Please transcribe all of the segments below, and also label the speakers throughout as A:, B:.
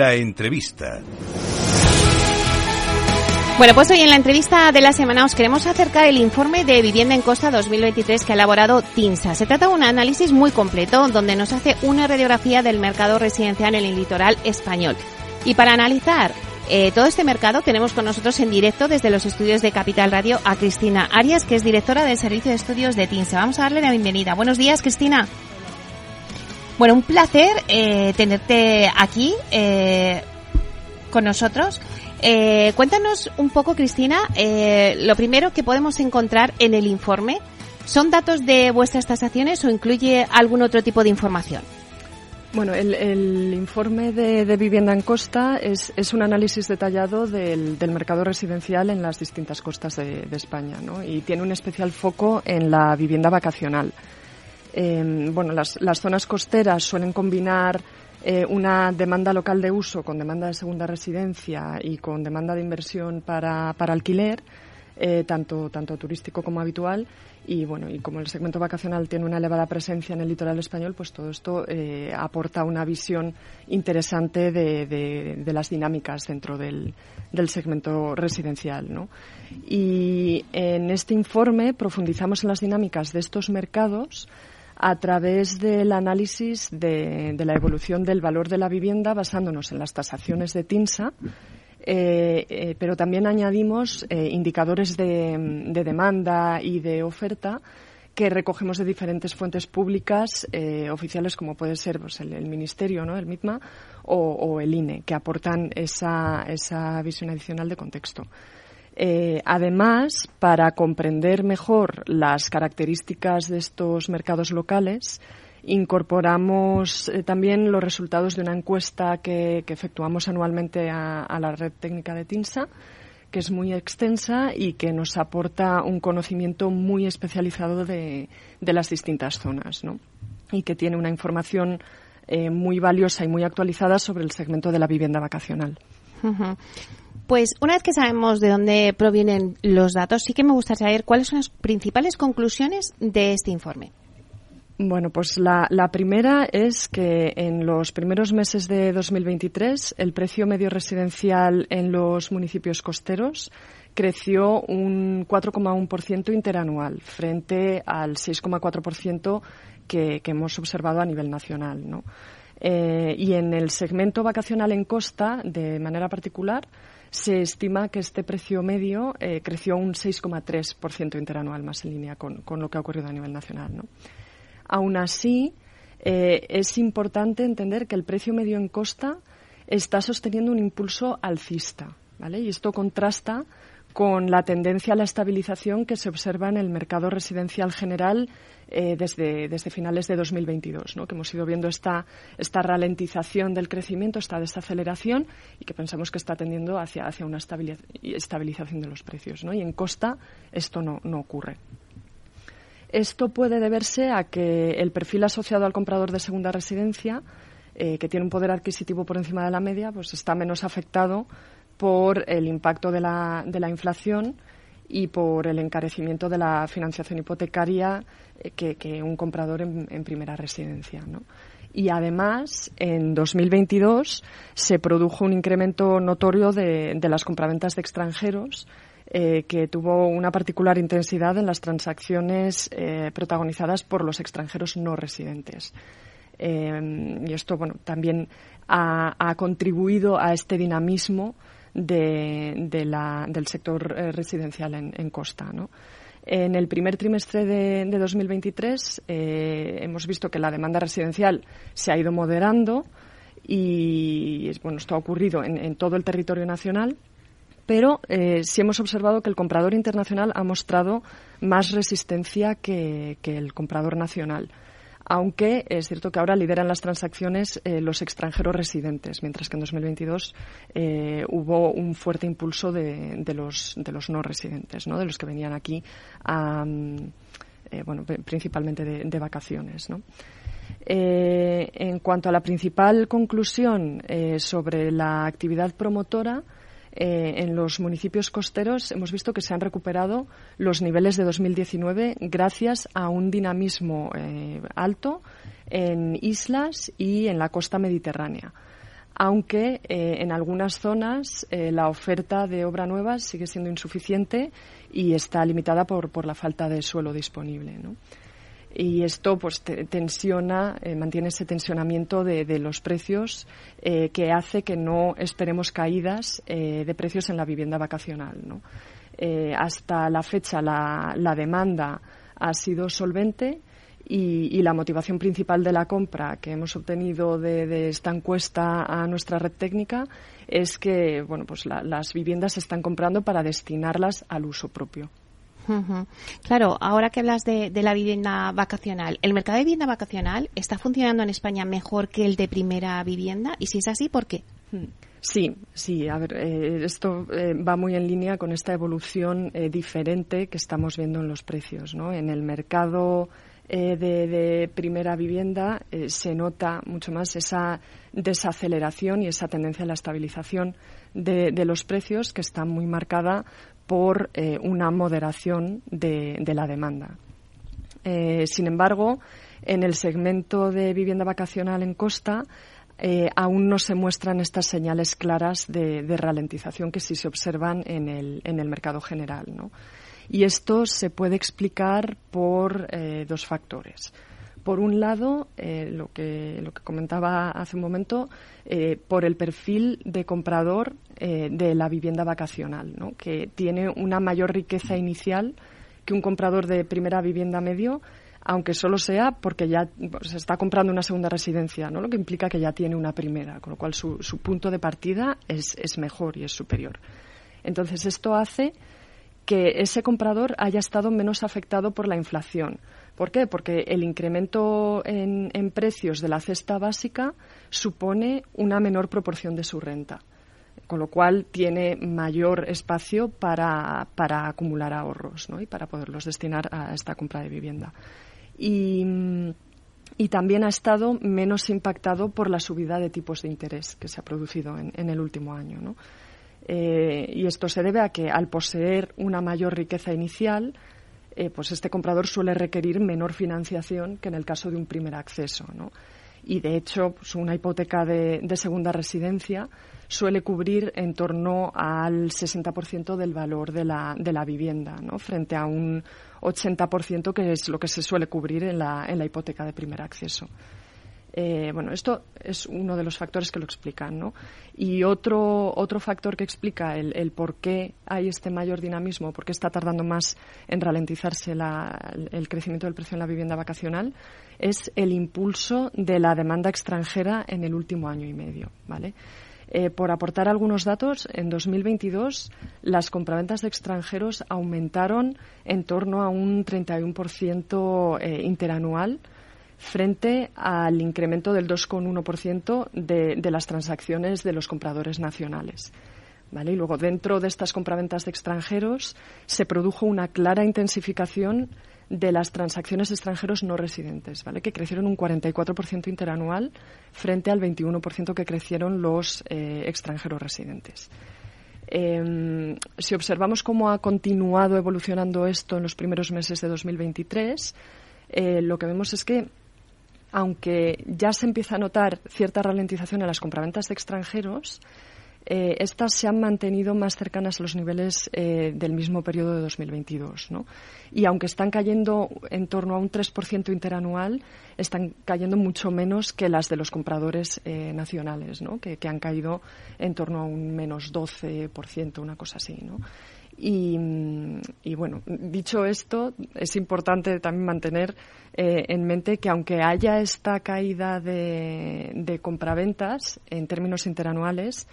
A: La entrevista.
B: Bueno, pues hoy en la entrevista de la semana os queremos acercar el informe de Vivienda en Costa 2023 que ha elaborado TINSA. Se trata de un análisis muy completo donde nos hace una radiografía del mercado residencial en el litoral español. Y para analizar eh, todo este mercado tenemos con nosotros en directo desde los estudios de Capital Radio a Cristina Arias, que es directora del Servicio de Estudios de TINSA. Vamos a darle la bienvenida. Buenos días, Cristina. Bueno, un placer eh, tenerte aquí eh, con nosotros. Eh, cuéntanos un poco, Cristina, lo primero que podemos encontrar en el informe. ¿Son datos de vuestras tasaciones o incluye algún otro tipo de información?
C: Bueno, el, informe de, vivienda en costa es, un análisis detallado del, mercado residencial en las distintas costas de, de España ¿no? y tiene un especial foco en la vivienda vacacional. Eh, bueno, las, zonas costeras suelen combinar eh, una demanda local de uso con demanda de segunda residencia y con demanda de inversión para, para alquiler, eh, tanto, tanto turístico como habitual. Y bueno, y como el segmento vacacional tiene una elevada presencia en el litoral español, pues todo esto eh, aporta una visión interesante de, de, de las dinámicas dentro del, del segmento residencial. ¿no? Y en este informe profundizamos en las dinámicas de estos mercados a través del análisis de, la evolución del valor de la vivienda basándonos en las tasaciones de TINSA, eh, eh, pero también añadimos eh, indicadores de, demanda y de oferta que recogemos de diferentes fuentes públicas oficiales como puede ser pues, el, Ministerio, ¿no? el MITMA o, el INE, que aportan esa, esa visión adicional de contexto. Eh, además, para comprender mejor las características de estos mercados locales, incorporamos eh, también los resultados de una encuesta que, efectuamos anualmente a, la red técnica de TINSA, que es muy extensa y que nos aporta un conocimiento muy especializado de, las distintas zonas, Y que tiene una información eh, muy valiosa y muy actualizada sobre el segmento de la vivienda vacacional.
B: Pues una vez que sabemos de dónde provienen los datos, sí que me gustaría saber cuáles son las principales conclusiones de este informe.
C: Bueno, pues la, primera es que en los primeros meses de 2023 el precio medio residencial en los municipios costeros creció un 4,1% interanual frente al 6,4% que, que hemos observado a nivel nacional. ¿no? Eh, y en el segmento vacacional en costa, de manera particular, se estima que este precio medio eh, creció un 6,3% interanual, más en línea con, lo que ha ocurrido a nivel nacional. ¿no? Aún así, eh, es importante entender que el precio medio en costa está sosteniendo un impulso alcista. ¿vale? Y esto contrasta con la tendencia a la estabilización que se observa en el mercado residencial general eh, desde, desde, finales de 2022, ¿no? que hemos ido viendo esta, esta ralentización del crecimiento, esta desaceleración y que pensamos que está tendiendo hacia, hacia una estabilización de los precios. Y en costa esto no, no ocurre. Esto puede deberse a que el perfil asociado al comprador de segunda residencia, eh, que tiene un poder adquisitivo por encima de la media, pues está menos afectado por el impacto de la, de la inflación y por el encarecimiento de la financiación hipotecaria eh, que, un comprador en, primera residencia. Y además, en 2022 se produjo un incremento notorio de, las compraventas de extranjeros eh, que tuvo una particular intensidad en las transacciones eh, protagonizadas por los extranjeros no residentes. y esto, bueno, también ha contribuido a este dinamismo de, la, del sector eh, residencial en, Costa. En el primer trimestre de, de 2023 eh, hemos visto que la demanda residencial se ha ido moderando Y bueno, esto ha ocurrido en, todo el territorio nacional, pero eh, sí hemos observado que el comprador internacional ha mostrado más resistencia que el comprador nacional aunque es cierto que ahora lideran las transacciones eh, los extranjeros residentes, mientras que en 2022 eh, hubo un fuerte impulso de, los, no residentes, ¿no? de los que venían aquí mm, eh, bueno, principalmente de, vacaciones. en cuanto a la principal conclusión sobre la actividad promotora, eh, en los municipios costeros hemos visto que se han recuperado los niveles de 2019 gracias a un dinamismo eh, alto en islas y en la costa mediterránea. Aunque eh, en algunas zonas la oferta de obra nueva sigue siendo insuficiente y está limitada por, por la falta de suelo disponible. Y esto pues tensiona, eh, mantiene ese tensionamiento de, los precios eh, que hace que no esperemos caídas eh, de precios en la vivienda vacacional. hasta la fecha la, demanda ha sido solvente y, la motivación principal de la compra que hemos obtenido de, esta encuesta a nuestra red técnica es que bueno, pues las viviendas se están comprando para destinarlas al uso propio.
B: Claro, ahora que hablas de, la vivienda vacacional, ¿el mercado de vivienda vacacional está funcionando en España mejor que el de primera vivienda? Y si es así, ¿por qué?
C: Hmm. Sí, sí, a ver, eh, esto eh, va muy en línea con esta evolución eh, diferente que estamos viendo en los precios. ¿no? En el mercado de, primera vivienda se nota mucho más esa desaceleración y esa tendencia a la estabilización de, de los precios que está muy marcada por eh, una moderación de, la demanda. Eh, sin embargo, en el segmento de vivienda vacacional en costa, eh, aún no se muestran estas señales claras de, ralentización que sí se observan en el, mercado general. Y esto se puede explicar por dos factores. Por un lado, lo que comentaba hace un momento, por el perfil de comprador eh, de la vivienda vacacional, ¿no? que tiene una mayor riqueza inicial que un comprador de primera vivienda medio, aunque solo sea porque ya se pues, está comprando una segunda residencia, ¿no? lo que implica que ya tiene una primera, con lo cual su, punto de partida es, es mejor y es superior. Entonces, esto hace que ese comprador haya estado menos afectado por la inflación. ¿Por qué? Porque el incremento en, en, precios de la cesta básica supone una menor proporción de su renta con lo cual tiene mayor espacio para, acumular ahorros y para poderlos destinar a esta compra de vivienda. Y, también ha estado menos impactado por la subida de tipos de interés que se ha producido en, el último año. Eh, y esto se debe a que al poseer una mayor riqueza inicial, eh, pues este comprador suele requerir menor financiación que en el caso de un primer acceso. Y de hecho, pues una hipoteca de segunda residencia suele cubrir en torno al 60% del valor de la, de la vivienda, ¿no? frente a un 80% que es lo que se suele cubrir en la, en la hipoteca de primer acceso. Eh, bueno, esto es uno de los factores que lo explican, ¿no? Y otro, otro factor que explica el, por qué hay este mayor dinamismo, por qué está tardando más en ralentizarse el crecimiento del precio en la vivienda vacacional, es el impulso de la demanda extranjera en el último año y medio, ¿vale? Eh, por aportar algunos datos, en 2022 las compraventas de extranjeros aumentaron en torno a un 31% eh, interanual frente al incremento del 2,1% de, las transacciones de los compradores nacionales. ¿Vale? Y luego, dentro de estas compraventas de extranjeros, se produjo una clara intensificación de las transacciones extranjeros no residentes, ¿vale? que crecieron un 44% interanual frente al 21% que crecieron los eh, extranjeros residentes. Em, si observamos cómo ha continuado evolucionando esto en los primeros meses de 2023, eh, lo que vemos es que aunque ya se empieza a notar cierta ralentización en las compraventas de extranjeros, eh, estas se han mantenido más cercanas a los niveles eh, del mismo periodo de 2022. ¿no? Y aunque están cayendo en torno a un 3% interanual, están cayendo mucho menos que las de los compradores eh, nacionales, ¿no? que, han caído en torno a un menos 12%, una cosa así. ¿no? Y, bueno, dicho esto, es importante también mantener eh, en mente que aunque haya esta caída de, de compraventas en términos interanuales,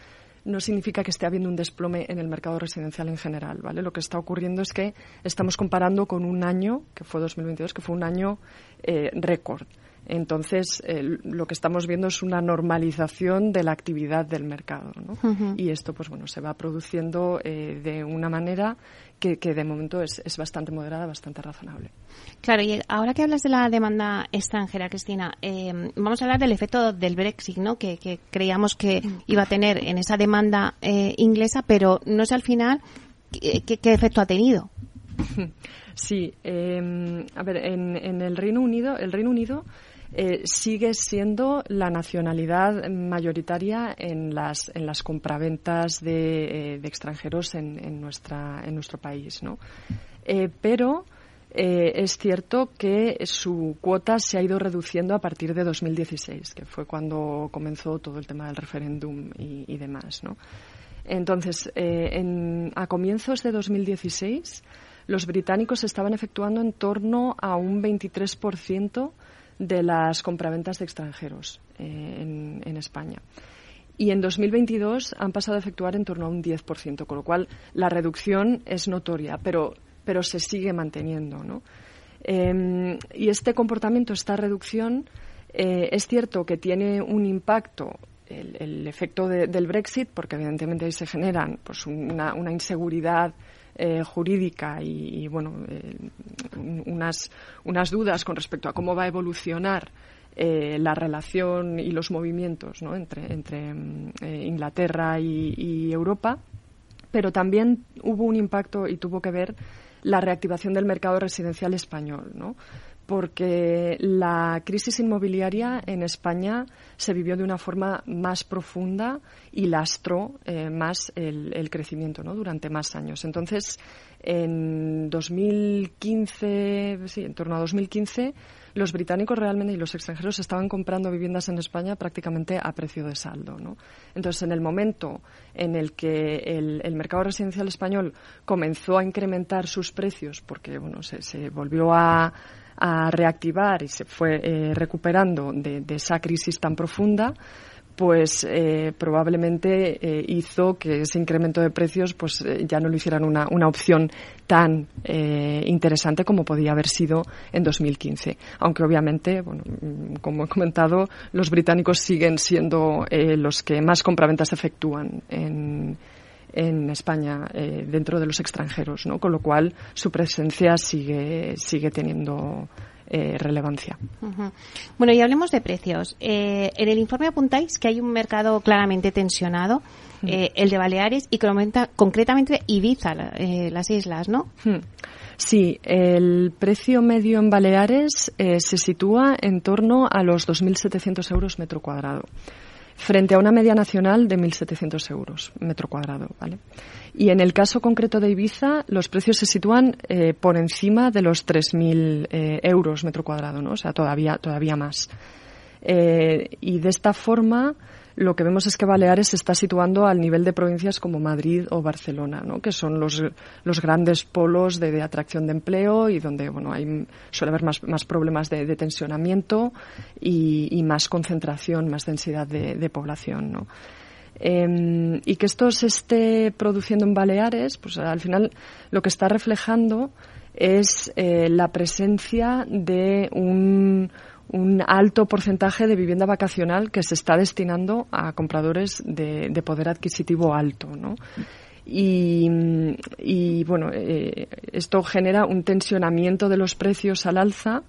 C: no significa que esté habiendo un desplome en el mercado residencial en general, ¿vale? Lo que está ocurriendo es que estamos comparando con un año, que fue 2022, que fue un año eh, récord. Entonces, lo que estamos viendo es una normalización de la actividad del mercado. ¿no? Y esto, pues bueno, se va produciendo eh, de una manera que, de momento es, bastante moderada, bastante razonable.
B: Claro, y ahora que hablas de la demanda extranjera, Cristina, eh, vamos a hablar del efecto del Brexit, ¿no? Que, creíamos que iba a tener en esa demanda eh, inglesa, pero no sé al final qué, efecto ha tenido.
C: Sí, a ver, en, en, el Reino Unido, el Reino Unido eh, sigue siendo la nacionalidad mayoritaria en las, en las compraventas de, eh, extranjeros en, nuestro país. ¿no? Eh, pero es cierto que su cuota se ha ido reduciendo a partir de 2016, que fue cuando comenzó todo el tema del referéndum y, demás. Entonces, a comienzos de 2016, los británicos estaban efectuando en torno a un 23% de las compraventas de extranjeros eh, en, España. Y en 2022 han pasado a efectuar en torno a un 10%, con lo cual la reducción es notoria, pero, pero se sigue manteniendo. ¿no? Em, y este comportamiento, esta reducción, eh, es cierto que tiene un impacto el, efecto del Brexit, porque evidentemente ahí se generan pues, una, una inseguridad eh, jurídica y, bueno, eh, unas, unas dudas con respecto a cómo va a evolucionar eh, la relación y los movimientos entre, entre Inglaterra y, Europa, pero también hubo un impacto y tuvo que ver la reactivación del mercado residencial español, ¿no? Porque la crisis inmobiliaria en España se vivió de una forma más profunda y lastró eh, más el, crecimiento ¿no? durante más años. Entonces, en 2015, sí, en torno a 2015, los británicos realmente y los extranjeros estaban comprando viviendas en España prácticamente a precio de saldo. ¿no? Entonces, en el momento en el que el, mercado residencial español comenzó a incrementar sus precios, porque bueno, se volvió a a reactivar y se fue eh, recuperando de, esa crisis tan profunda, pues eh, probablemente eh, hizo que ese incremento de precios pues ya no lo hicieran una, una opción tan interesante como podía haber sido en 2015. Aunque obviamente, bueno, mm, como he comentado, los británicos siguen siendo los que más compraventas efectúan en, en España eh, dentro de los extranjeros, ¿no? Con lo cual su presencia sigue, sigue teniendo eh, relevancia.
B: Bueno, y hablemos de precios. Eh, en el informe apuntáis que hay un mercado claramente tensionado, el de Baleares y concretamente Ibiza, las islas, ¿no?
C: Sí, el precio medio en Baleares se sitúa en torno a los 2.700 euros metro cuadrado frente a una media nacional de 1.700 euros metro cuadrado. ¿vale? Y en el caso concreto de Ibiza, los precios se sitúan eh, por encima de los 3.000 eh, euros metro cuadrado, ¿no? o sea, todavía, todavía más. Eh, y de esta forma, lo que vemos es que Baleares se está situando al nivel de provincias como Madrid o Barcelona, ¿no? que son los, los grandes polos de, atracción de empleo y donde bueno, hay, suele haber más, más problemas de, tensionamiento y, más concentración, más densidad de, población. ¿no? Em, y que esto se esté produciendo en Baleares, pues al final lo que está reflejando es eh, la presencia de un, un alto porcentaje de vivienda vacacional que se está destinando a compradores de, poder adquisitivo alto, ¿no? Y, bueno, eh, esto genera un tensionamiento de los precios al alza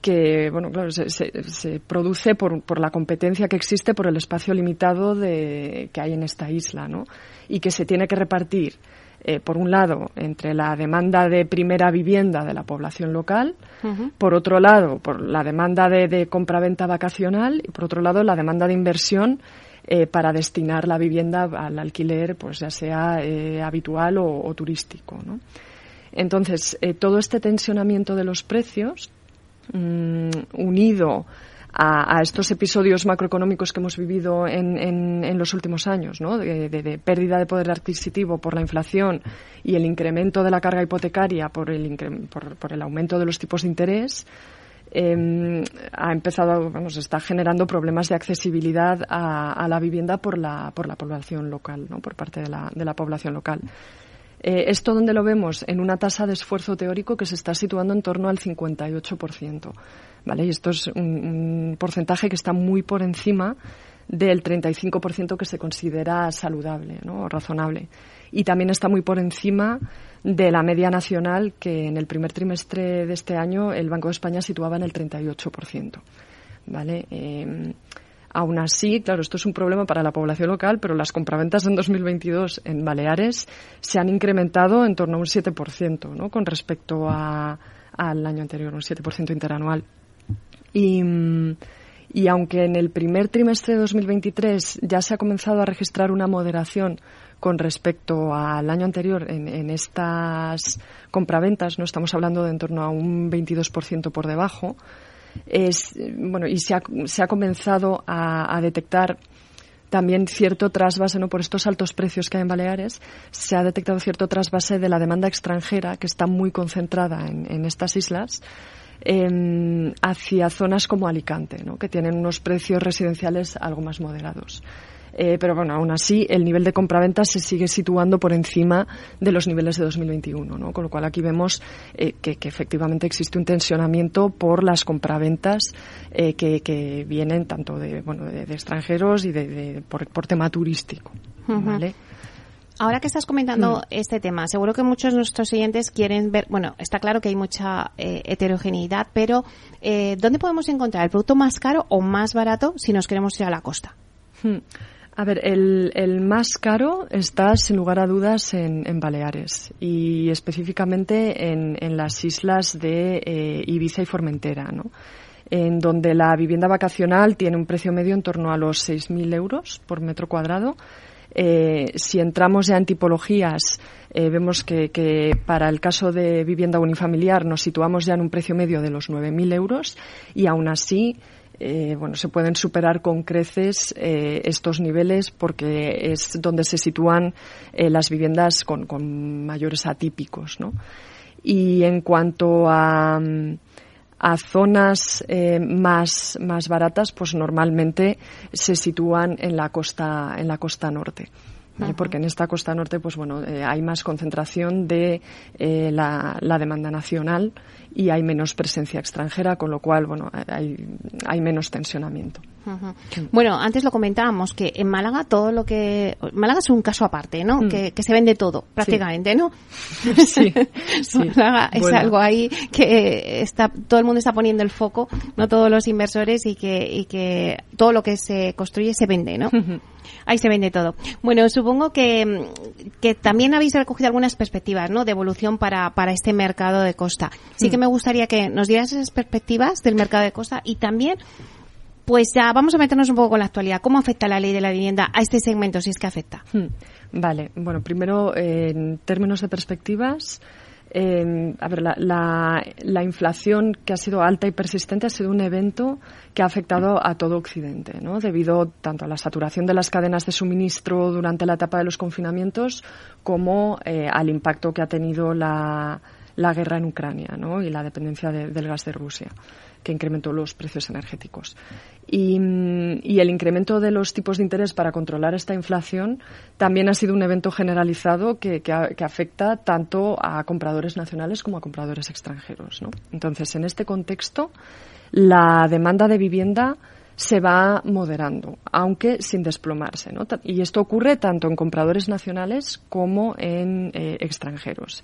C: que, bueno, claro, se, se, produce por, por, la competencia que existe por el espacio limitado de, que hay en esta isla, ¿no? Y que se tiene que repartir eh, por un lado, entre la demanda de primera vivienda de la población local, por otro lado, por la demanda de, de compraventa vacacional y por otro lado, la demanda de inversión eh, para destinar la vivienda al alquiler, pues ya sea eh, habitual o, turístico. ¿no? Entonces, todo este tensionamiento de los precios, mm, unido a, estos episodios macroeconómicos que hemos vivido en, en, los últimos años, ¿no? De, pérdida de poder adquisitivo por la inflación y el incremento de la carga hipotecaria por el, por, el aumento de los tipos de interés, eh, ha empezado, vamos, está generando problemas de accesibilidad a, la vivienda por la, por la población local, ¿no? por parte de la, de la población local. Eh, ¿Esto donde lo vemos? En una tasa de esfuerzo teórico que se está situando en torno al 58%. ¿vale? Y esto es un, porcentaje que está muy por encima del 35% que se considera saludable ¿no? o razonable. Y también está muy por encima de la media nacional que en el primer trimestre de este año el Banco de España situaba en el 38%. ¿vale? Eh, Aún así, claro, esto es un problema para la población local, pero las compraventas en 2022 en Baleares se han incrementado en torno a un 7%, ¿no? Con respecto al año anterior, un 7% interanual. Y, y aunque en el primer trimestre de 2023 ya se ha comenzado a registrar una moderación con respecto al año anterior en, en estas compraventas, no estamos hablando de en torno a un 22% por debajo, es, bueno, y se ha, se ha comenzado a, detectar también cierto trasvase, ¿no? por estos altos precios que hay en Baleares, se ha detectado cierto trasvase de la demanda extranjera que está muy concentrada en, en estas islas em, hacia zonas como Alicante, ¿no? que tienen unos precios residenciales algo más moderados. Eh, pero bueno, aún así el nivel de compraventa se sigue situando por encima de los niveles de 2021, ¿no? Con lo cual aquí vemos eh, que, efectivamente existe un tensionamiento por las compraventas eh, que, vienen tanto de, bueno, de, extranjeros y de, por, tema turístico,
B: Ahora que estás comentando mm. este tema, seguro que muchos de nuestros oyentes quieren ver, bueno, está claro que hay mucha heterogeneidad, pero ¿dónde podemos encontrar el producto más caro o más barato si nos queremos ir a la costa?
C: Hmm. A ver, el, más caro está sin lugar a dudas en, Baleares y específicamente en, las islas de eh, Ibiza y Formentera, ¿no? en donde la vivienda vacacional tiene un precio medio en torno a los 6.000 euros por metro cuadrado. Eh, si entramos ya en tipologías, eh, vemos que, que, para el caso de vivienda unifamiliar nos situamos ya en un precio medio de los 9.000 euros y aún así eh, bueno, se pueden superar con creces eh, estos niveles porque es donde se sitúan eh, las viviendas con, mayores atípicos, ¿no? Y en cuanto a, a zonas más, más baratas, pues normalmente se sitúan en la costa, en la costa norte. Porque en esta costa norte pues bueno hay más concentración de la, la, demanda nacional y hay menos presencia extranjera, con lo cual, bueno, hay, hay menos tensionamiento.
B: Bueno, antes lo comentábamos que en Málaga todo lo que Málaga es un caso aparte, ¿no? Mm. Que, se vende todo prácticamente, ¿no? Sí. Málaga es algo ahí que está todo el mundo está poniendo el foco, no todos los inversores y que y que todo lo que se construye se vende, ¿no? Ahí se vende todo. Bueno, supongo que, que también habéis recogido algunas perspectivas, ¿no? De evolución para, para este mercado de costa. Sí que me gustaría que nos dieras esas perspectivas del mercado de costa y también pues ya vamos a meternos un poco con la actualidad. ¿Cómo afecta la ley de la vivienda a este segmento, si es que afecta? Hmm.
C: Vale, bueno, primero, en términos de perspectivas, eh, a ver, la, la, inflación que ha sido alta y persistente ha sido un evento que ha afectado a todo Occidente, ¿no? Debido tanto a la saturación de las cadenas de suministro durante la etapa de los confinamientos como eh, al impacto que ha tenido la, la guerra en Ucrania y la dependencia del gas de Rusia, que incrementó los precios energéticos. Y, el incremento de los tipos de interés para controlar esta inflación también ha sido un evento generalizado que, afecta tanto a compradores nacionales como a compradores extranjeros. Entonces, en este contexto, la demanda de vivienda se va moderando, aunque sin desplomarse. Y esto ocurre tanto en compradores nacionales como en eh, extranjeros.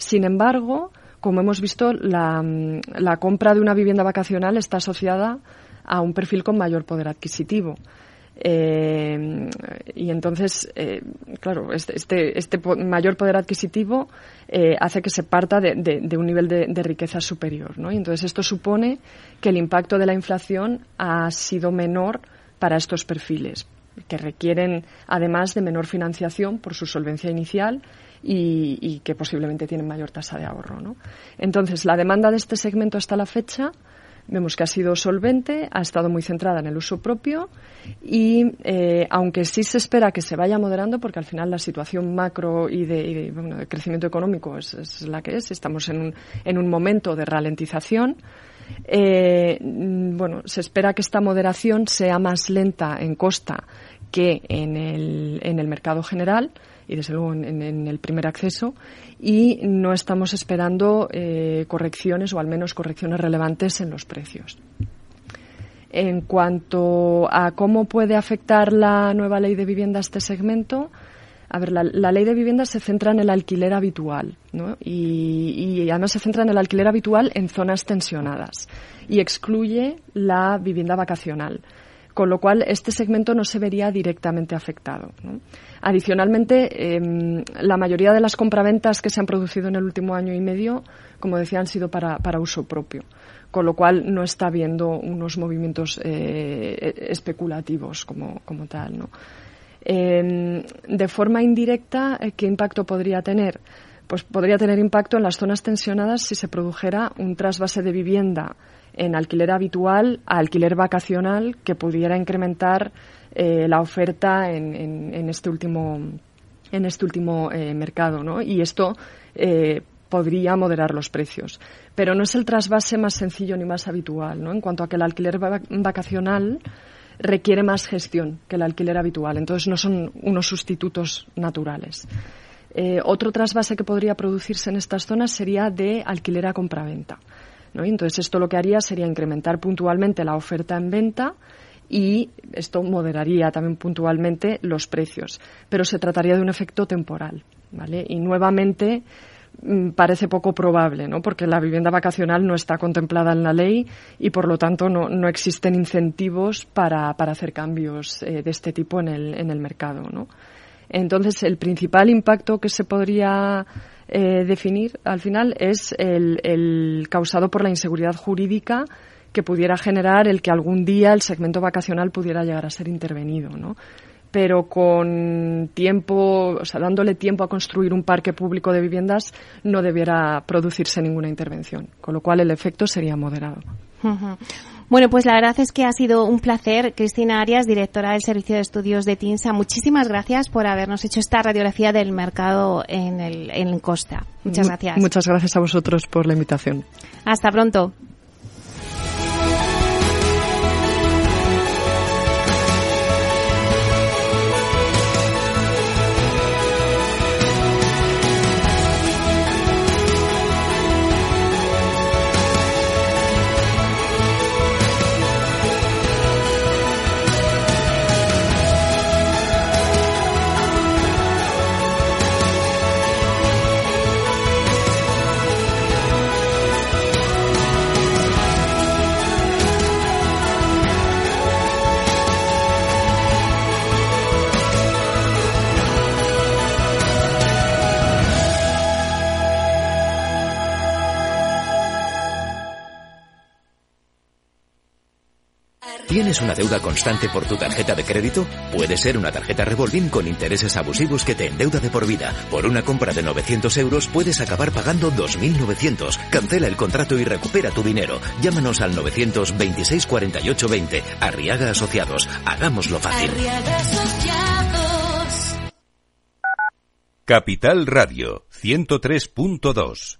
C: Sin embargo, como hemos visto, la, compra de una vivienda vacacional está asociada a un perfil con mayor poder adquisitivo. Eh, y entonces, eh, claro, este, este, este mayor poder adquisitivo eh, hace que se parta de, un nivel de, de, riqueza superior. ¿no? Y entonces esto supone que el impacto de la inflación ha sido menor para estos perfiles, que requieren además de menor financiación por su solvencia inicial y, que posiblemente tienen mayor tasa de ahorro. ¿no? Entonces, la demanda de este segmento hasta la fecha Vemos que ha sido solvente, ha estado muy centrada en el uso propio y eh, aunque sí se espera que se vaya moderando, porque al final la situación macro y de, crecimiento económico es, la que es, estamos en un, en un momento de ralentización, eh, bueno, se espera que esta moderación sea más lenta en costa que en el, en el mercado general y desde luego en, el primer acceso y no estamos esperando eh, correcciones o al menos correcciones relevantes en los precios. En cuanto a cómo puede afectar la nueva ley de vivienda a este segmento, a ver, la, ley de vivienda se centra en el alquiler habitual. Y, y, además se centra en el alquiler habitual en zonas tensionadas y excluye la vivienda vacacional con lo cual este segmento no se vería directamente afectado. Adicionalmente, em, la mayoría de las compraventas que se han producido en el último año y medio, como decía, han sido para, uso propio, con lo cual no está habiendo unos movimientos eh, especulativos como, tal. Em, de forma indirecta, eh, ¿qué impacto podría tener? Pues podría tener impacto en las zonas tensionadas si se produjera un trasvase de vivienda en alquiler habitual a alquiler vacacional que pudiera incrementar eh, la oferta en, este último en este último eh, mercado, ¿no? Y esto eh, podría moderar los precios. Pero no es el trasvase más sencillo ni más habitual, ¿no? En cuanto a que el alquiler vacacional requiere más gestión que el alquiler habitual. Entonces no son unos sustitutos naturales. otro trasvase que podría producirse en estas zonas sería de alquiler a compraventa. Entonces, esto lo que haría sería incrementar puntualmente la oferta en venta y esto moderaría también puntualmente los precios. Pero se trataría de un efecto temporal, ¿vale? Y nuevamente mm, parece poco probable, ¿no? Porque la vivienda vacacional no está contemplada en la ley y, por lo tanto, no, no existen incentivos para, para hacer cambios eh, de este tipo en el, en el mercado, ¿no? Entonces, el principal impacto que se podría eh, definir al final es el, causado por la inseguridad jurídica que pudiera generar el que algún día el segmento vacacional pudiera llegar a ser intervenido, ¿no? Pero con tiempo, o sea, dándole tiempo a construir un parque público de viviendas, no debiera producirse ninguna intervención, con lo cual el efecto sería moderado.
B: Bueno, pues la verdad es que ha sido un placer. Cristina Arias, directora del Servicio de Estudios de TINSA, muchísimas gracias por habernos hecho esta radiografía del mercado en, el, en Costa. Muchas gracias.
C: Muchas gracias a vosotros por la invitación.
B: Hasta pronto.
A: ¿Tienes una deuda constante por tu tarjeta de crédito? Puede ser una tarjeta revolving con intereses abusivos que te endeuda de por vida. Por una compra de 900 euros puedes acabar pagando 2.900. Cancela el contrato y recupera tu dinero. Llámanos al 926 48 20. Arriaga Asociados. Hagámoslo fácil. Capital Radio 103.2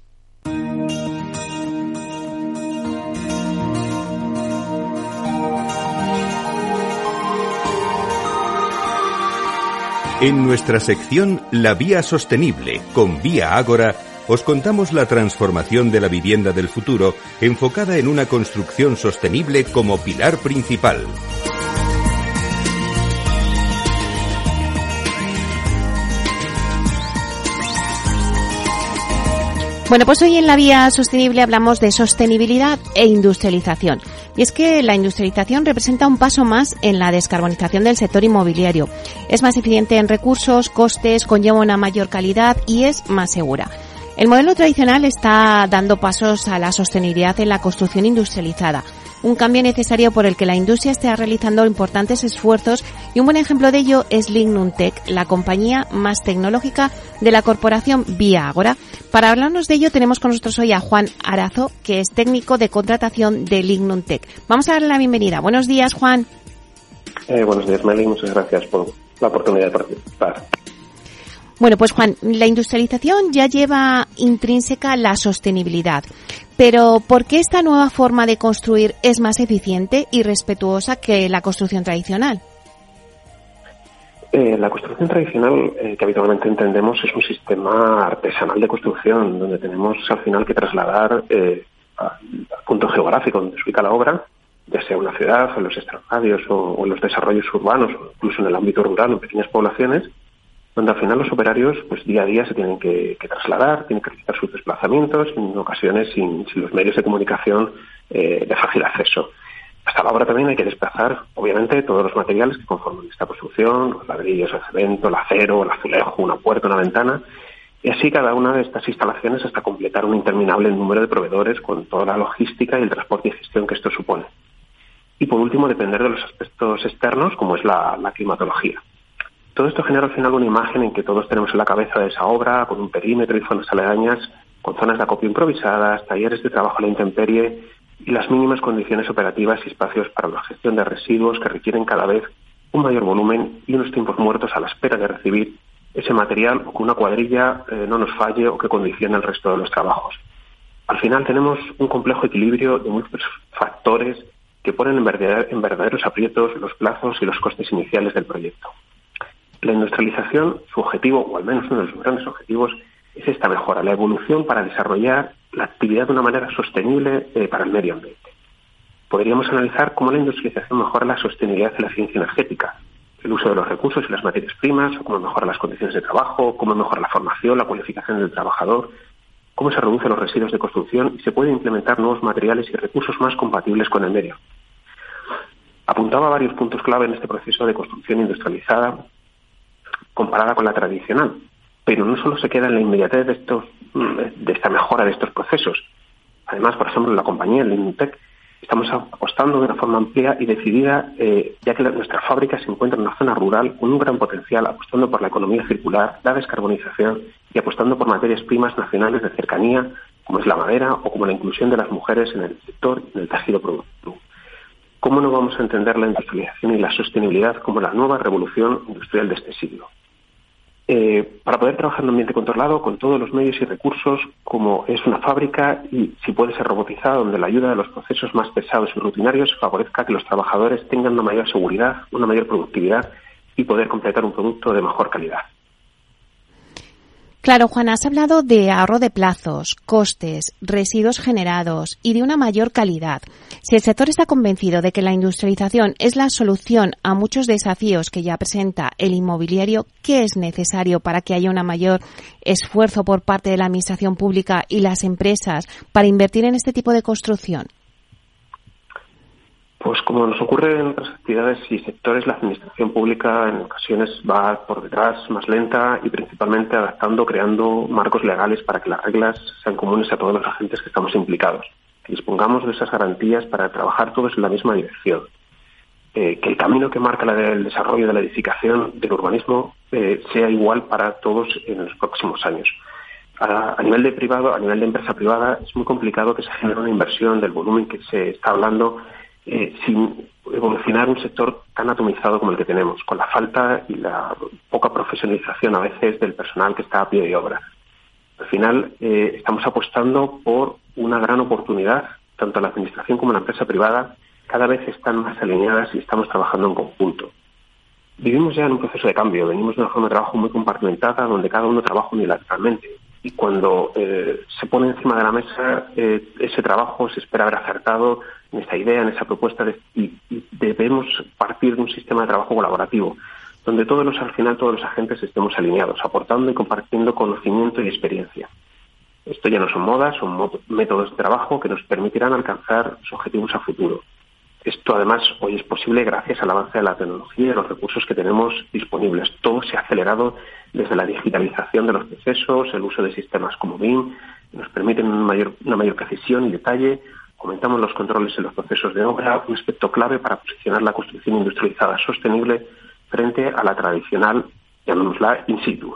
A: En nuestra sección La Vía Sostenible con Vía Ágora, os contamos la transformación de la vivienda del futuro enfocada en una construcción sostenible como pilar principal.
B: Bueno, pues hoy en la vía sostenible hablamos de sostenibilidad e industrialización. Y es que la industrialización representa un paso más en la descarbonización del sector inmobiliario. Es más eficiente en recursos, costes, conlleva una mayor calidad y es más segura. El modelo tradicional está dando pasos a la sostenibilidad en la construcción industrializada un cambio necesario por el que la industria está realizando importantes esfuerzos y un buen ejemplo de ello es Lignum Tech, la compañía más tecnológica de la corporación Vía Agora. Para hablarnos de ello tenemos con nosotros hoy a Juan Arazo, que es técnico de contratación de Lignum Tech. Vamos a darle la bienvenida. Buenos días, Juan.
D: Eh, buenos días, Meli. Muchas gracias por la oportunidad de participar.
B: Bueno, pues Juan, la industrialización ya lleva intrínseca la sostenibilidad. Pero ¿por qué esta nueva forma de construir es más eficiente y respetuosa que la construcción tradicional?
D: Eh, la construcción tradicional eh, que habitualmente entendemos es un sistema artesanal de construcción donde tenemos al final que trasladar eh, al punto geográfico donde se ubica la obra, ya sea una ciudad, o en los extrarradios o, en los desarrollos urbanos o incluso en el ámbito rural, en pequeñas poblaciones, donde al final los operarios pues día a día se tienen que, trasladar, tienen que realizar sus desplazamientos, en ocasiones sin, los medios de comunicación eh, de fácil acceso. Hasta la obra también hay que desplazar, obviamente, todos los materiales que conforman esta construcción, los ladrillos, el cemento, el acero, el azulejo, una puerta, una ventana, y así cada una de estas instalaciones hasta completar un interminable número de proveedores con toda la logística y el transporte y gestión que esto supone. Y por último, depender de los aspectos externos, como es la climatología. Todo esto genera al final una imagen en que todos tenemos en la cabeza de esa obra, con un perímetro y zonas aledañas, con zonas de acopio improvisadas, talleres de trabajo a la intemperie y las mínimas condiciones operativas y espacios para la gestión de residuos que requieren cada vez un mayor volumen y unos tiempos muertos a la espera de recibir ese material o que una cuadrilla eh, no nos falle o que condicione el resto de los trabajos. Al final tenemos un complejo equilibrio de múltiples factores que ponen en verdaderos aprietos los plazos y los costes iniciales del proyecto. La industrialización, su objetivo, o al menos uno de sus grandes objetivos, es esta mejora, la evolución para desarrollar la actividad de una manera sostenible eh, para el medio ambiente. Podríamos analizar cómo la industrialización mejora la sostenibilidad de la ciencia energética, el uso de los recursos y las materias primas, cómo mejora las condiciones de trabajo, cómo mejora la formación, la cualificación del trabajador, cómo se reducen los residuos de construcción y se pueden implementar nuevos materiales y recursos más compatibles con el medio. Apuntaba varios puntos clave en este proceso de construcción industrializada comparada con la tradicional. Pero no solo se queda en la inmediatez de, estos, de esta mejora de estos procesos. Además, por ejemplo, en la compañía, Intec, estamos apostando de una forma amplia y decidida, eh, ya que nuestra fábrica se encuentra en una zona rural con un gran potencial, apostando por la economía circular, la descarbonización y apostando por materias primas nacionales de cercanía, como es la madera o como la inclusión de las mujeres en el sector y en el tejido productivo. ¿Cómo no vamos a entender la industrialización y la sostenibilidad como la nueva revolución industrial de este siglo? Eh, para poder trabajar en un ambiente controlado con todos los medios y recursos, como es una fábrica y si puede ser robotizada, donde la ayuda de los procesos más pesados y rutinarios favorezca que los trabajadores tengan una mayor seguridad, una mayor productividad y poder completar un producto de mejor calidad.
B: Claro, Juan, has hablado de ahorro de plazos, costes, residuos generados y de una mayor calidad. Si el sector está convencido de que la industrialización es la solución a muchos desafíos que ya presenta el inmobiliario, ¿qué es necesario para que haya un mayor esfuerzo por parte de la Administración pública y las empresas para invertir en este tipo de construcción?
D: Pues como nos ocurre en otras actividades y sectores, la administración pública en ocasiones va por detrás, más lenta y principalmente adaptando, creando marcos legales para que las reglas sean comunes a todos los agentes que estamos implicados. Que dispongamos de esas garantías para trabajar todos en la misma dirección. eh, que el camino que marca del desarrollo de la edificación del urbanismo eh, sea igual para todos en los próximos años. A, nivel de privado, a nivel de empresa privada, es muy complicado que se genere una inversión del volumen que se está hablando eh, sin evolucionar un sector tan atomizado como el que tenemos, con la falta y la poca profesionalización a veces del personal que está a pie de obra. Al final, eh, estamos apostando por una gran oportunidad, tanto la Administración como la empresa privada cada vez están más alineadas y estamos trabajando en conjunto. Vivimos ya en un proceso de cambio, venimos de una forma de trabajo muy compartimentada donde cada uno trabaja unilateralmente y cuando eh, se pone encima de la mesa eh, ese trabajo se espera haber acertado en esa idea, en esa propuesta y, debemos partir de un sistema de trabajo colaborativo donde todos los al final todos los agentes estemos alineados, aportando y compartiendo conocimiento y experiencia. Esto ya no son modas, son métodos de trabajo que nos permitirán alcanzar los objetivos a futuro. Esto además hoy es posible gracias al avance de la tecnología y los recursos que tenemos disponibles. Todo se ha acelerado desde la digitalización de los procesos, el uso de sistemas como BIM, nos permiten una mayor precisión y detalle, aumentamos los controles en los procesos de obra, un aspecto clave para posicionar la construcción industrializada sostenible frente a la tradicional, llamémosla, in situ.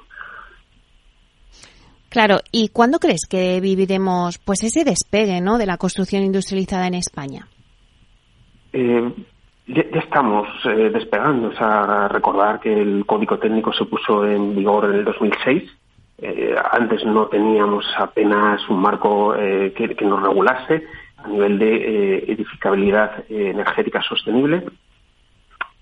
B: Claro, ¿y cuándo crees que viviremos pues ese despegue ¿no? de la construcción industrializada en España?
D: Eh, ya, estamos eh, despegando. O sea, recordar que el código técnico se puso en vigor en el 2006. Eh, antes no teníamos apenas un marco eh, que, nos regulase a nivel de edificabilidad energética sostenible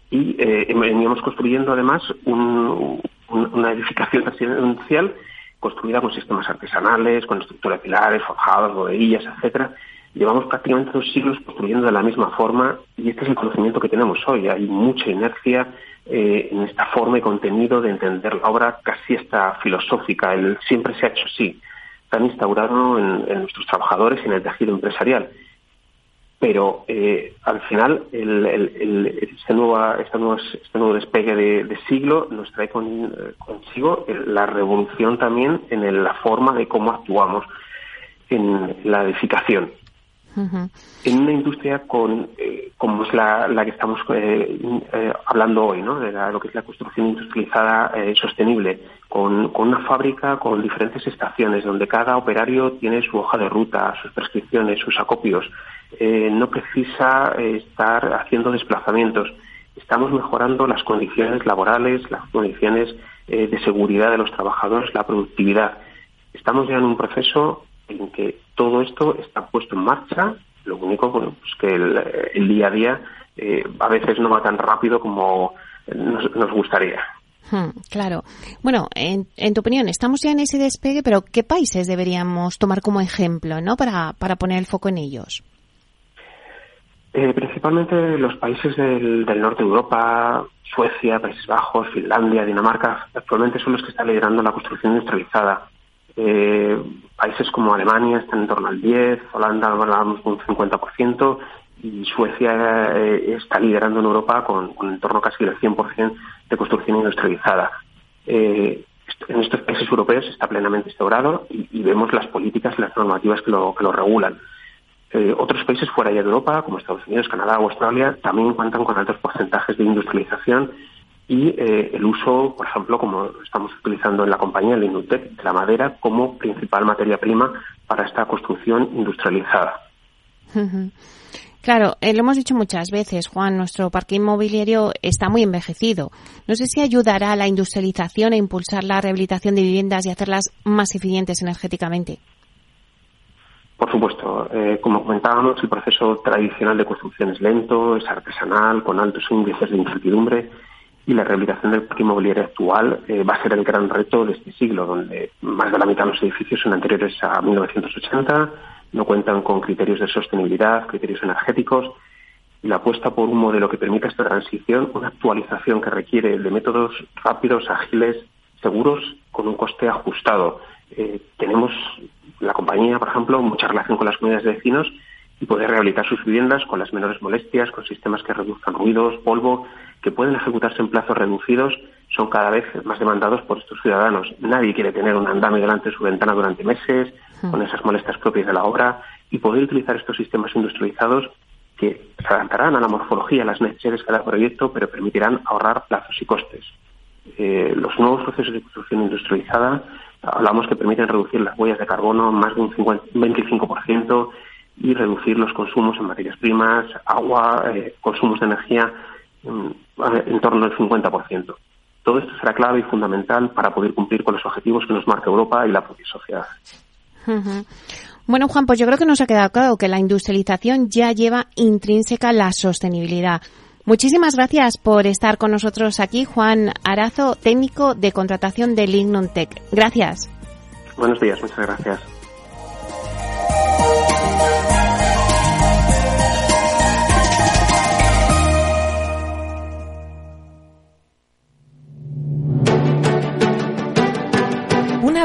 D: y veníamos construyendo además una edificación residencial construida con sistemas artesanales, con estructura de pilares, forjados, bodeguillas, etcétera, llevamos prácticamente dos siglos construyendo de la misma forma y este es el conocimiento que tenemos hoy. Hay mucha inercia eh, en esta forma y contenido de entender la obra casi esta filosófica. El siempre se ha hecho así. Está instaurado en, nuestros trabajadores y en el tejido empresarial. Pero eh, al final este, nuevo, este, nuevo, este, nuevo, despegue de, siglo nos trae consigo la revolución también en la forma de cómo actuamos en la edificación en una industria con, eh, como es la, que estamos eh, eh, hablando hoy, ¿no? de lo que es la construcción industrializada sostenible, con, una fábrica con diferentes estaciones, donde cada operario tiene su hoja de ruta, sus prescripciones, sus acopios, no precisa estar haciendo desplazamientos. Estamos mejorando las condiciones laborales, las condiciones de seguridad de los trabajadores, la productividad. Estamos ya en un proceso en que todo esto está puesto en marcha. Lo único bueno, pues que el, día a día eh, a veces no va tan rápido como nos, gustaría.
B: Hmm, claro. Bueno, en, tu opinión, estamos ya en ese despegue, pero ¿qué países deberíamos tomar como ejemplo ¿no? para, para poner el foco en ellos?
D: Eh, principalmente los países del, del, norte de Europa, Suecia, Países Bajos, Finlandia, Dinamarca, actualmente son los que están liderando la construcción industrializada. Eh, países como Alemania están en torno al 10, Holanda hablábamos de un 50% y Suecia eh, está liderando en Europa con, en torno casi al 100% de construcción industrializada. Eh, en estos países europeos está plenamente instaurado y, vemos las políticas y las normativas que lo, que lo regulan. Otros países fuera de Europa, como Estados Unidos, Canadá o Australia, también cuentan con altos porcentajes de industrialización y eh, el uso, por ejemplo, como estamos utilizando en la compañía, el Indutec, de la madera como principal materia prima para esta construcción industrializada.
B: Claro, eh, lo hemos dicho muchas veces, Juan, nuestro parque inmobiliario está muy envejecido. No sé si ayudará a la industrialización e impulsar la rehabilitación de viviendas y hacerlas más eficientes energéticamente.
D: Por supuesto, eh, como comentábamos, el proceso tradicional de construcción es lento, es artesanal, con altos índices de incertidumbre y la rehabilitación del parque inmobiliario actual eh, va a ser el gran reto de este siglo, donde más de la mitad de los edificios son anteriores a 1980, no cuentan con criterios de sostenibilidad, criterios energéticos, y la apuesta por un modelo que permita esta transición, una actualización que requiere de métodos rápidos, ágiles, seguros, con un coste ajustado. Eh, tenemos la compañía, por ejemplo, mucha relación con las comunidades de vecinos y poder rehabilitar sus viviendas con las menores molestias, con sistemas que reduzcan ruidos, polvo, que pueden ejecutarse en plazos reducidos, son cada vez más demandados por estos ciudadanos. Nadie quiere tener un andamio delante de su ventana durante meses, hmm. con esas molestias propias de la obra, y poder utilizar estos sistemas industrializados que se adaptarán a la morfología, a las necesidades de cada proyecto, pero permitirán ahorrar plazos y costes. Eh, los nuevos procesos de construcción industrializada hablamos que permiten reducir las huellas de carbono más de un 25% y reducir los consumos en materias primas, agua, eh, consumos de energía en, torno al 50%. Todo esto será clave y fundamental para poder cumplir con los objetivos que nos marca Europa y la propia sociedad.
B: Bueno, Juan, pues yo creo que nos ha quedado claro que la industrialización ya lleva intrínseca la sostenibilidad. Muchísimas gracias por estar con nosotros aquí, Juan Arazo, técnico de contratación de Lignum Tech. Gracias.
D: Buenos días, muchas gracias.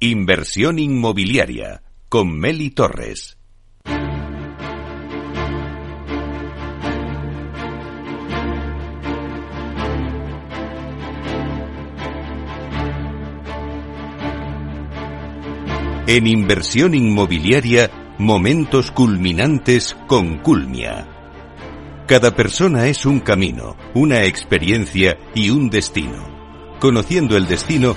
A: Inversión inmobiliaria con Meli Torres. En inversión inmobiliaria, momentos culminantes con Culmia. Cada persona es un camino, una experiencia y un destino. Conociendo el destino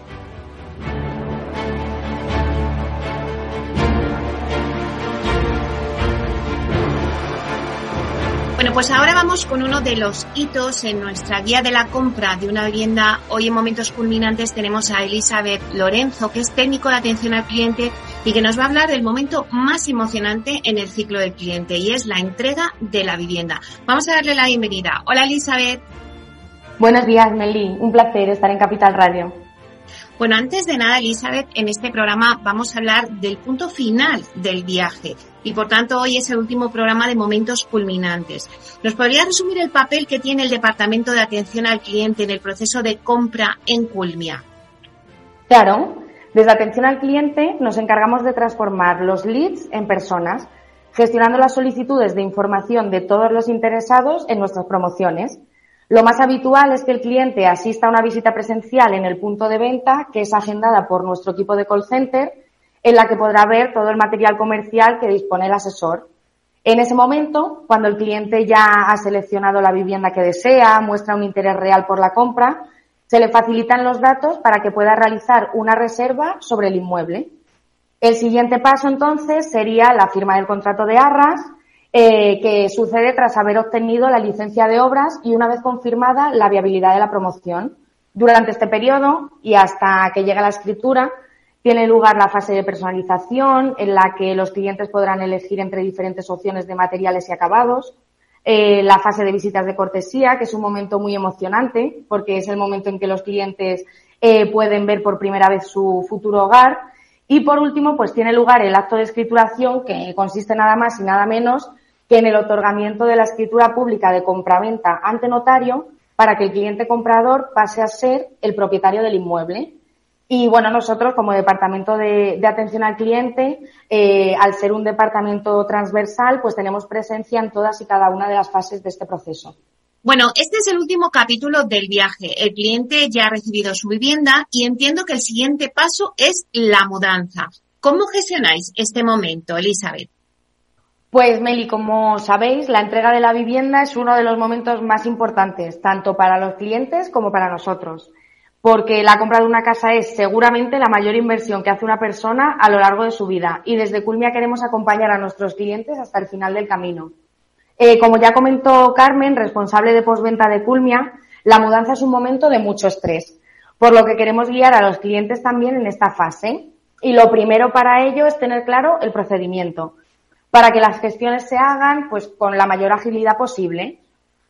B: Bueno, pues ahora vamos con uno de los hitos en nuestra guía de la compra de una vivienda. Hoy en momentos culminantes tenemos a Elizabeth Lorenzo, que es técnico de atención al cliente y que nos va a hablar del momento más emocionante en el ciclo del cliente y es la entrega de la vivienda. Vamos a darle la bienvenida. Hola Elizabeth.
E: Buenos días, Meli. Un placer estar en Capital Radio.
B: Bueno, antes de nada, Elizabeth, en este programa vamos a hablar del punto final del viaje y por tanto hoy es el último programa de momentos culminantes. ¿Nos podría resumir el papel que tiene el Departamento de Atención al Cliente en el proceso de compra en Culmia?
E: Claro, desde Atención al Cliente nos encargamos de transformar los leads en personas, gestionando las solicitudes de información de todos los interesados en nuestras promociones lo más habitual es que el cliente asista a una visita presencial en el punto de venta, que es agendada por nuestro equipo de call center, en la que podrá ver todo el material comercial que dispone el asesor. En ese momento, cuando el cliente ya ha seleccionado la vivienda que desea, muestra un interés real por la compra, se le facilitan los datos para que pueda realizar una reserva sobre el inmueble. El siguiente paso entonces sería la firma del contrato de arras, eh, que sucede tras haber obtenido la licencia de obras y una vez confirmada la viabilidad de la promoción. Durante este periodo y hasta que llegue la escritura, tiene lugar la fase de personalización en la que los clientes podrán elegir entre diferentes opciones de materiales y acabados. Eh, la fase de visitas de cortesía, que es un momento muy emocionante porque es el momento en que los clientes eh, pueden ver por primera vez su futuro hogar. Y por último, pues tiene lugar el acto de escrituración que consiste nada más y nada menos que en el otorgamiento de la escritura pública de compraventa ante notario para que el cliente comprador pase a ser el propietario del inmueble. Y bueno, nosotros como departamento de, atención al cliente, eh, al ser un departamento transversal, pues tenemos presencia en todas y cada una de las fases de este proceso.
B: Bueno, este es el último capítulo del viaje. El cliente ya ha recibido su vivienda y entiendo que el siguiente paso es la mudanza. ¿Cómo gestionáis este momento, Elizabeth?
E: Pues Meli, como sabéis, la entrega de la vivienda es uno de los momentos más importantes, tanto para los clientes como para nosotros porque la compra de una casa es seguramente la mayor inversión que hace una persona a lo largo de su vida y desde Culmia queremos acompañar a nuestros clientes hasta el final del camino. Eh, como ya comentó Carmen, responsable de postventa de Culmia, la mudanza es un momento de mucho estrés, por lo que queremos guiar a los clientes también en esta fase. Y lo primero para ello es tener claro el procedimiento, para que las gestiones se hagan pues con la mayor agilidad posible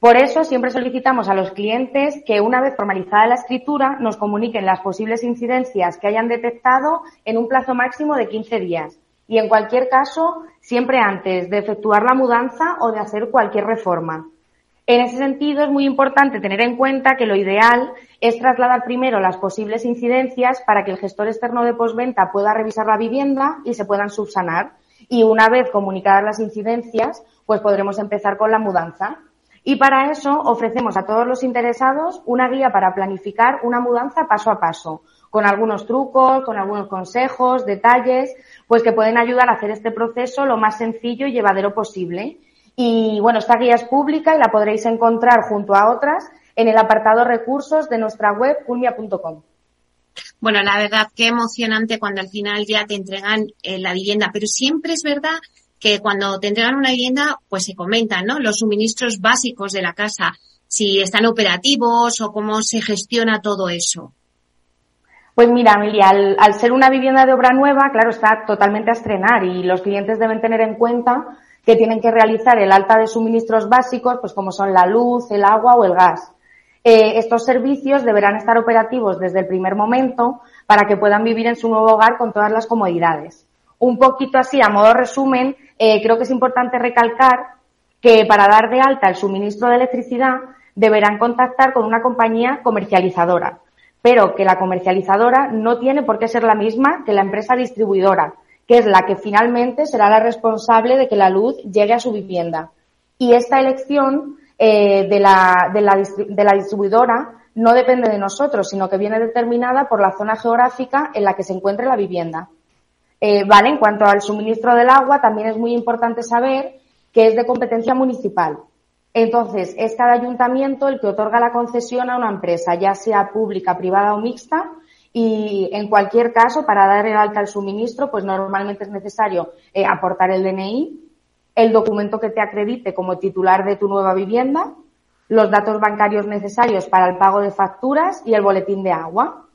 E: por eso siempre solicitamos a los clientes que una vez formalizada la escritura nos comuniquen las posibles incidencias que hayan detectado en un plazo máximo de 15 días y en cualquier caso siempre antes de efectuar la mudanza o de hacer cualquier reforma. En ese sentido es muy importante tener en cuenta que lo ideal es trasladar primero las posibles incidencias para que el gestor externo de postventa pueda revisar la vivienda y se puedan subsanar. Y una vez comunicadas las incidencias, pues podremos empezar con la mudanza. Y para eso ofrecemos a todos los interesados una guía para planificar una mudanza paso a paso, con algunos trucos, con algunos consejos, detalles, pues que pueden ayudar a hacer este proceso lo más sencillo y llevadero posible. Y bueno, esta guía es pública y la podréis encontrar junto a otras en el apartado recursos de nuestra web culmia.com.
B: Bueno, la verdad, qué emocionante cuando al final ya te entregan eh, la vivienda, pero siempre es verdad que cuando te entregan una vivienda, pues se comentan, ¿no? Los suministros básicos de la casa, si están operativos o cómo se gestiona todo eso.
E: Pues mira, Amelia, al, ser una vivienda de obra nueva, claro, está totalmente a estrenar y los clientes deben tener en cuenta que tienen que realizar el alta de suministros básicos, pues como son la luz, el agua o el gas. Eh, estos servicios deberán estar operativos desde el primer momento para que puedan vivir en su nuevo hogar con todas las comodidades. Un poquito así, a modo resumen, eh, creo que es importante recalcar que para dar de alta el suministro de electricidad deberán contactar con una compañía comercializadora, pero que la comercializadora no tiene por qué ser la misma que la empresa distribuidora, que es la que finalmente será la responsable de que la luz llegue a su vivienda. Y esta elección eh, de, la, de, la, de la distribuidora no depende de nosotros, sino que viene determinada por la zona geográfica en la que se encuentre la vivienda. Eh, vale, en cuanto al suministro del agua, también es muy importante saber que es de competencia municipal. Entonces, es cada ayuntamiento el que otorga la concesión a una empresa, ya sea pública, privada o mixta, y en cualquier caso, para dar el alta al suministro, pues normalmente es necesario eh, aportar el DNI, el documento que te acredite como titular de tu nueva vivienda, los datos bancarios necesarios para el pago de facturas y el boletín de agua.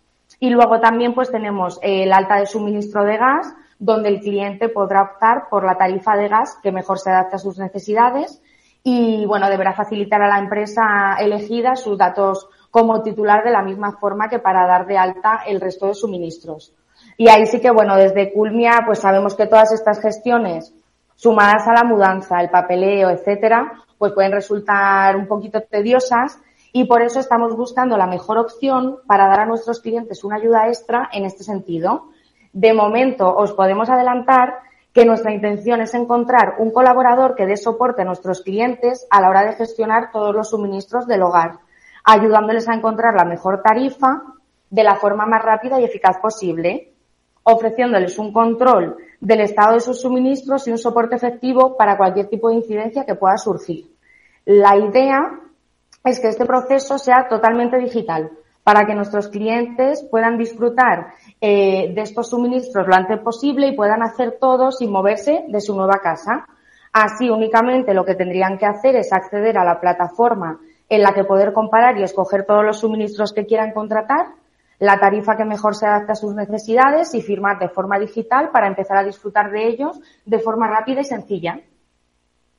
E: Y luego también pues tenemos el alta de suministro de gas, donde el cliente podrá optar por la tarifa de gas que mejor se adapte a sus necesidades y bueno, deberá facilitar a la empresa elegida sus datos como titular de la misma forma que para dar de alta el resto de suministros. Y ahí sí que bueno, desde Culmia pues sabemos que todas estas gestiones sumadas a la mudanza, el papeleo, etcétera, pues pueden resultar un poquito tediosas y por eso estamos buscando la mejor opción para dar a nuestros clientes una ayuda extra en este sentido. De momento, os podemos adelantar que nuestra intención es encontrar un colaborador que dé soporte a nuestros clientes a la hora de gestionar todos los suministros del hogar, ayudándoles a encontrar la mejor tarifa de la forma más rápida y eficaz posible, ofreciéndoles un control del estado de sus suministros y un soporte efectivo para cualquier tipo de incidencia que pueda surgir. La idea es que este proceso sea totalmente digital para que nuestros clientes puedan disfrutar eh, de estos suministros lo antes posible y puedan hacer todo sin moverse de su nueva casa. Así únicamente lo que tendrían que hacer es acceder a la plataforma en la que poder comparar y escoger todos los suministros que quieran contratar, la tarifa que mejor se adapte a sus necesidades y firmar de forma digital para empezar a disfrutar de ellos de forma rápida y sencilla.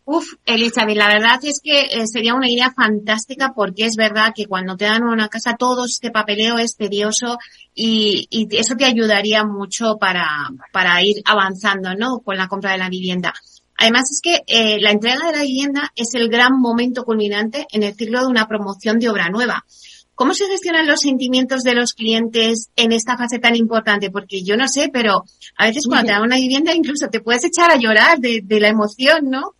B: Uf, Elizabeth, la verdad es que eh, sería una idea fantástica porque es verdad que cuando te dan una casa todo este papeleo es tedioso y, y eso te ayudaría mucho para, para ir avanzando, ¿no? Con la compra de la vivienda. Además es que eh, la entrega de la vivienda es el gran momento culminante en el ciclo de una promoción de obra nueva.
F: ¿Cómo se gestionan los sentimientos de los clientes en esta fase tan importante? Porque yo no sé, pero a veces cuando te dan una vivienda incluso te puedes echar a llorar de, la emoción, ¿no?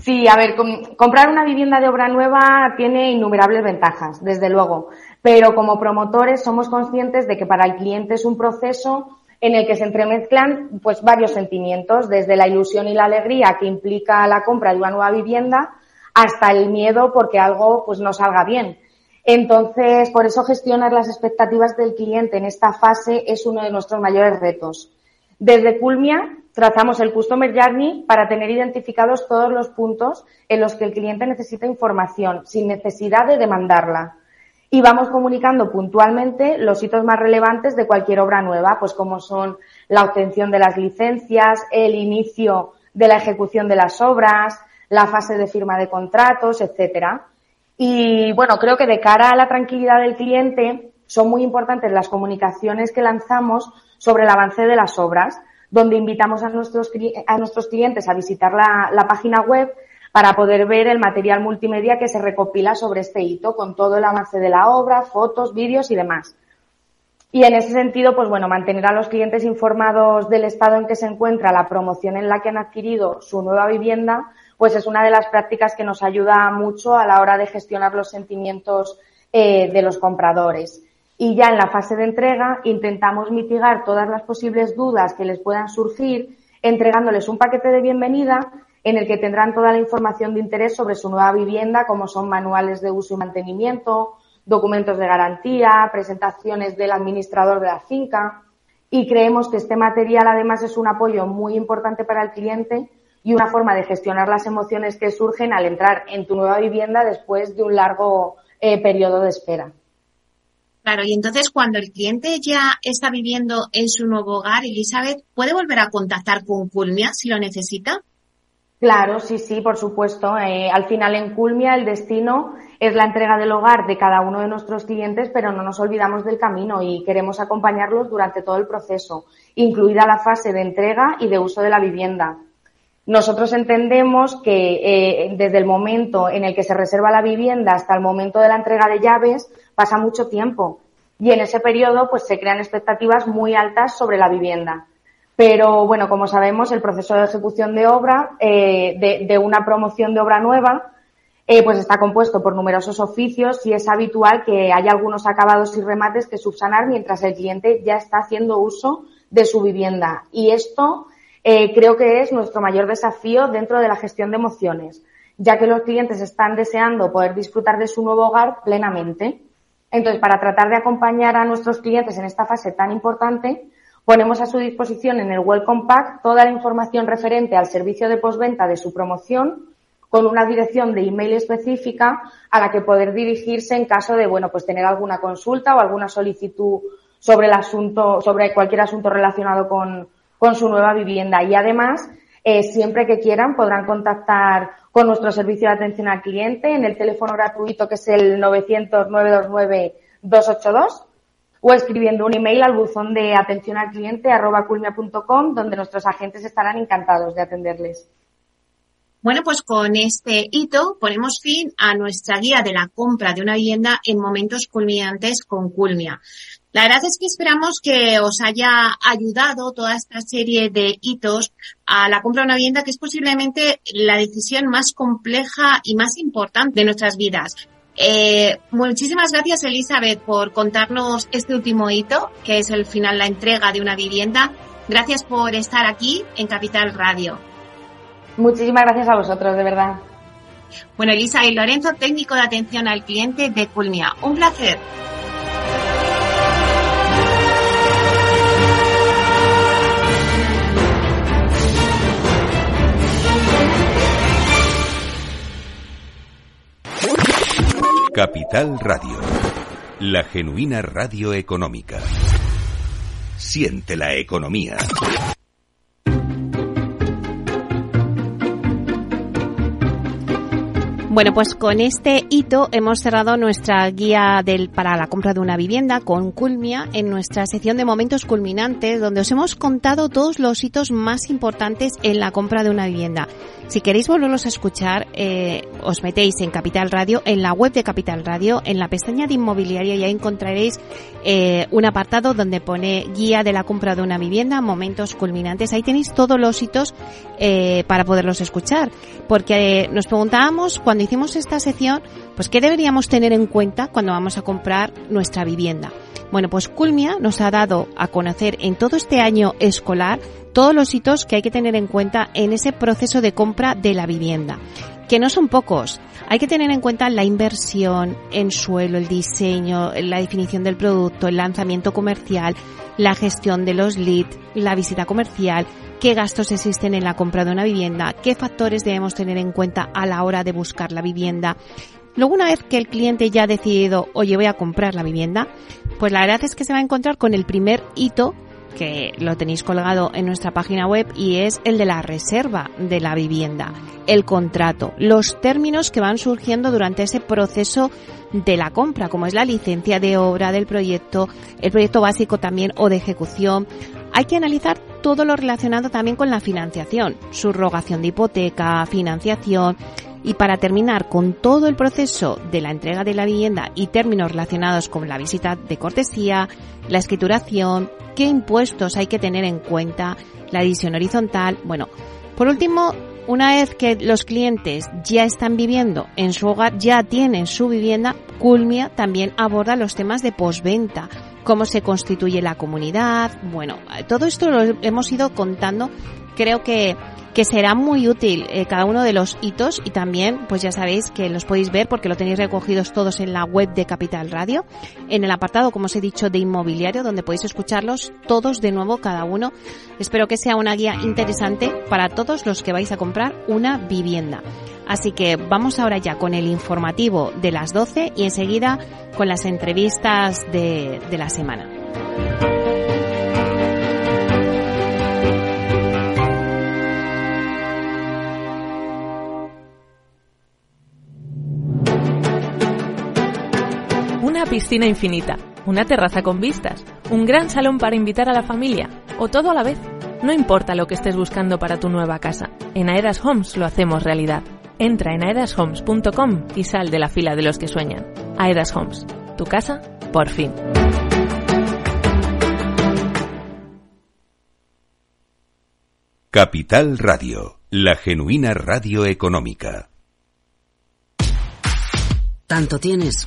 E: Sí, a ver, comprar una vivienda de obra nueva tiene innumerables ventajas, desde luego. Pero como promotores somos conscientes de que para el cliente es un proceso en el que se entremezclan pues varios sentimientos, desde la ilusión y la alegría que implica la compra de una nueva vivienda hasta el miedo porque algo pues no salga bien. Entonces, por eso gestionar las expectativas del cliente en esta fase es uno de nuestros mayores retos. Desde Culmia trazamos el Customer Journey para tener identificados todos los puntos en los que el cliente necesita información sin necesidad de demandarla. Y vamos comunicando puntualmente los hitos más relevantes de cualquier obra nueva, pues como son la obtención de las licencias, el inicio de la ejecución de las obras, la fase de firma de contratos, etcétera. Y bueno, creo que de cara a la tranquilidad del cliente son muy importantes las comunicaciones que lanzamos sobre el avance de las obras, donde invitamos a nuestros, a nuestros clientes a visitar la, la página web para poder ver el material multimedia que se recopila sobre este hito, con todo el avance de la obra, fotos, vídeos y demás. Y en ese sentido, pues bueno, mantener a los clientes informados del estado en que se encuentra la promoción en la que han adquirido su nueva vivienda, pues es una de las prácticas que nos ayuda mucho a la hora de gestionar los sentimientos eh, de los compradores. Y ya en la fase de entrega intentamos mitigar todas las posibles dudas que les puedan surgir entregándoles un paquete de bienvenida en el que tendrán toda la información de interés sobre su nueva vivienda, como son manuales de uso y mantenimiento, documentos de garantía, presentaciones del administrador de la finca. Y creemos que este material además es un apoyo muy importante para el cliente y una forma de gestionar las emociones que surgen al entrar en tu nueva vivienda después de un largo eh, periodo de espera.
F: Claro, y entonces cuando el cliente ya está viviendo en su nuevo hogar, Elizabeth, ¿puede volver a contactar con Culmia si lo necesita?
E: Claro, sí, sí, por supuesto. Eh, al final en Culmia el destino es la entrega del hogar de cada uno de nuestros clientes, pero no nos olvidamos del camino y queremos acompañarlos durante todo el proceso, incluida la fase de entrega y de uso de la vivienda. Nosotros entendemos que eh, desde el momento en el que se reserva la vivienda hasta el momento de la entrega de llaves pasa mucho tiempo y en ese periodo pues se crean expectativas muy altas sobre la vivienda. Pero bueno, como sabemos, el proceso de ejecución de obra, eh, de, una promoción de obra nueva, eh, pues está compuesto por numerosos oficios y es habitual que haya algunos acabados y remates que subsanar mientras el cliente ya está haciendo uso de su vivienda. Y esto eh, creo que es nuestro mayor desafío dentro de la gestión de emociones, ya que los clientes están deseando poder disfrutar de su nuevo hogar plenamente. Entonces, para tratar de acompañar a nuestros clientes en esta fase tan importante, ponemos a su disposición en el Welcome Pack toda la información referente al servicio de postventa de su promoción con una dirección de email específica a la que poder dirigirse en caso de, bueno, pues tener alguna consulta o alguna solicitud sobre el asunto, sobre cualquier asunto relacionado con, con su nueva vivienda. Y además, eh, siempre que quieran podrán contactar con nuestro servicio de atención al cliente en el teléfono gratuito que es el 900-929-282 o escribiendo un email al buzón de atención al cliente arroba culmia.com donde nuestros agentes estarán encantados de atenderles.
F: Bueno, pues con este hito ponemos fin a nuestra guía de la compra de una vivienda en momentos culminantes con Culmia. La verdad es que esperamos que os haya ayudado toda esta serie de hitos a la compra de una vivienda que es posiblemente la decisión más compleja y más importante de nuestras vidas. Eh, muchísimas gracias Elizabeth por contarnos este último hito, que es el final, la entrega de una vivienda. Gracias por estar aquí en Capital Radio.
E: Muchísimas gracias a vosotros, de verdad.
F: Bueno, Elisa y Lorenzo, técnico de atención al cliente de Culmia. Un placer.
A: Capital Radio, la genuina radio económica. Siente la economía.
B: Bueno, pues con este hito hemos cerrado nuestra guía del, para la compra de una vivienda con Culmia en nuestra sección de momentos culminantes, donde os hemos contado todos los hitos más importantes en la compra de una vivienda. Si queréis volverlos a escuchar, eh, os metéis en Capital Radio, en la web de Capital Radio, en la pestaña de inmobiliaria ya encontraréis eh, un apartado donde pone guía de la compra de una vivienda, momentos culminantes. Ahí tenéis todos los hitos eh, para poderlos escuchar, porque nos preguntábamos cuando hicimos esta sección, pues qué deberíamos tener en cuenta cuando vamos a comprar nuestra vivienda. Bueno, pues Culmia nos ha dado a conocer en todo este año escolar todos los hitos que hay que tener en cuenta en ese proceso de compra de la vivienda, que no son pocos. Hay que tener en cuenta la inversión en suelo, el diseño, la definición del producto, el lanzamiento comercial, la gestión de los leads, la visita comercial, qué gastos existen en la compra de una vivienda, qué factores debemos tener en cuenta a la hora de buscar la vivienda. Luego, una vez que el cliente ya ha decidido, oye, voy a comprar la vivienda, pues la verdad es que se va a encontrar con el primer hito que lo tenéis colgado en nuestra página web y es el de la reserva de la vivienda, el contrato, los términos que van surgiendo durante ese proceso de la compra, como es la licencia de obra del proyecto, el proyecto básico también o de ejecución. Hay que analizar todo lo relacionado también con la financiación, subrogación de hipoteca, financiación, y para terminar con todo el proceso de la entrega de la vivienda y términos relacionados con la visita de cortesía, la escrituración, qué impuestos hay que tener en cuenta, la división horizontal, bueno, por último, una vez que los clientes ya están viviendo en su hogar, ya tienen su vivienda, Culmia también aborda los temas de posventa, cómo se constituye la comunidad. Bueno, todo esto lo hemos ido contando. Creo que que será muy útil eh, cada uno de los hitos y también, pues ya sabéis que los podéis ver porque lo tenéis recogidos todos en la web de Capital Radio, en el apartado, como os he dicho, de inmobiliario, donde podéis escucharlos todos de nuevo, cada uno. Espero que sea una guía interesante para todos los que vais a comprar una vivienda. Así que vamos ahora ya con el informativo de las 12 y enseguida con las entrevistas de, de la semana.
G: Piscina infinita, una terraza con vistas, un gran salón para invitar a la familia o todo a la vez. No importa lo que estés buscando para tu nueva casa, en Aedas Homes lo hacemos realidad. Entra en aedashomes.com y sal de la fila de los que sueñan. Aedas Homes, tu casa, por fin.
A: Capital Radio, la genuina radio económica.
H: Tanto tienes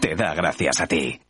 I: Te da gracias a ti.